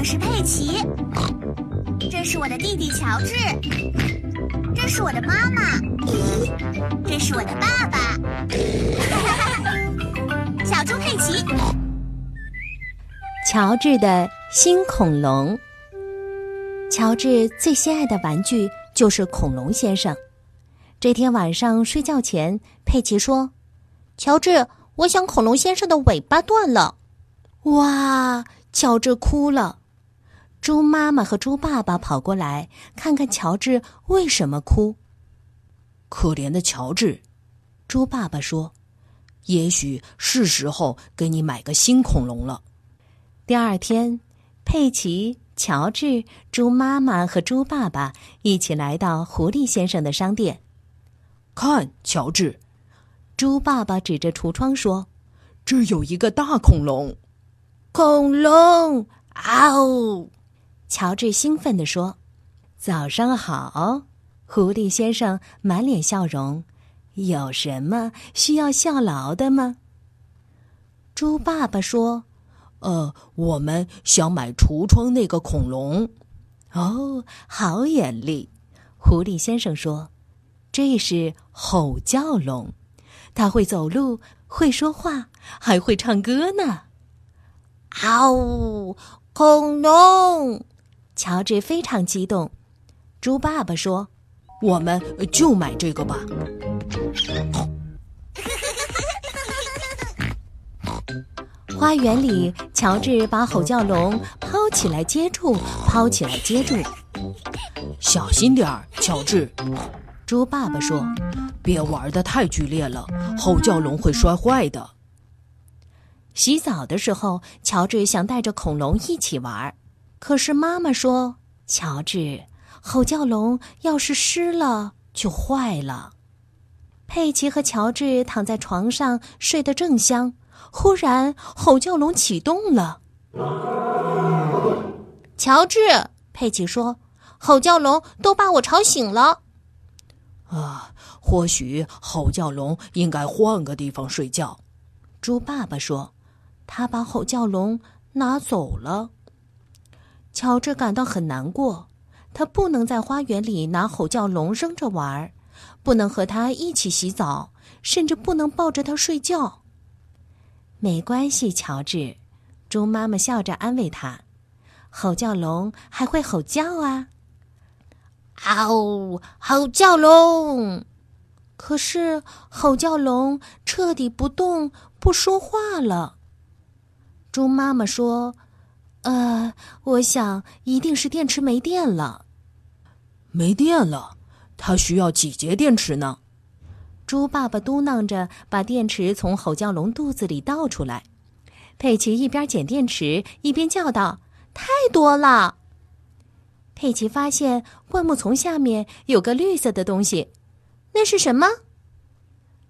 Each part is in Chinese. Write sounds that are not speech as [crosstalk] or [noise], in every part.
我是佩奇，这是我的弟弟乔治，这是我的妈妈，这是我的爸爸。[laughs] 小猪佩奇，乔治的新恐龙。乔治最心爱的玩具就是恐龙先生。这天晚上睡觉前，佩奇说：“乔治，我想恐龙先生的尾巴断了。”哇！乔治哭了。猪妈妈和猪爸爸跑过来，看看乔治为什么哭。可怜的乔治，猪爸爸说：“也许是时候给你买个新恐龙了。”第二天，佩奇、乔治、猪妈妈和猪爸爸一起来到狐狸先生的商店。看，乔治，猪爸爸指着橱窗说：“这有一个大恐龙。”恐龙！嗷！乔治兴奋地说：“早上好，狐狸先生，满脸笑容。有什么需要效劳的吗？”猪爸爸说：“呃，我们想买橱窗那个恐龙。”哦，好眼力！狐狸先生说：“这是吼叫龙，它会走路，会说话，还会唱歌呢。”嗷呜！恐龙！乔治非常激动。猪爸爸说：“我们就买这个吧。”花园里，乔治把吼叫龙抛起来接住，抛起来接住。小心点儿，乔治。猪爸爸说：“别玩的太剧烈了，吼叫龙会摔坏的。”洗澡的时候，乔治想带着恐龙一起玩，可是妈妈说：“乔治，吼叫龙要是湿了就坏了。”佩奇和乔治躺在床上睡得正香，忽然吼叫龙启动了。乔治，佩奇说：“吼叫龙都把我吵醒了。”啊，或许吼叫龙应该换个地方睡觉。”猪爸爸说。他把吼叫龙拿走了。乔治感到很难过，他不能在花园里拿吼叫龙扔着玩，不能和他一起洗澡，甚至不能抱着他睡觉。没关系，乔治，猪妈妈笑着安慰他：“吼叫龙还会吼叫啊！”嗷！吼叫龙，可是吼叫龙彻底不动，不说话了。猪妈妈说：“呃，我想一定是电池没电了。没电了，它需要几节电池呢？”猪爸爸嘟囔着，把电池从吼叫龙肚子里倒出来。佩奇一边捡电池，一边叫道：“太多了！”佩奇发现灌木丛下面有个绿色的东西，那是什么？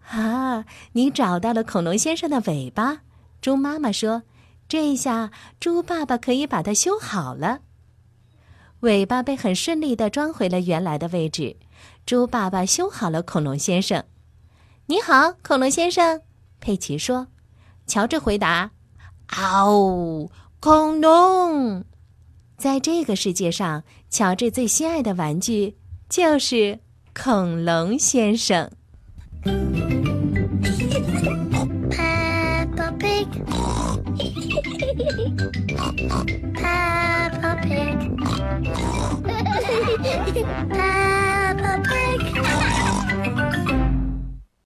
啊，你找到了恐龙先生的尾巴！猪妈妈说。这一下猪爸爸可以把它修好了。尾巴被很顺利的装回了原来的位置。猪爸爸修好了恐龙先生。你好，恐龙先生，佩奇说。乔治回答：“嗷，恐龙！”在这个世界上，乔治最心爱的玩具就是恐龙先生。Peppa Pig. [laughs]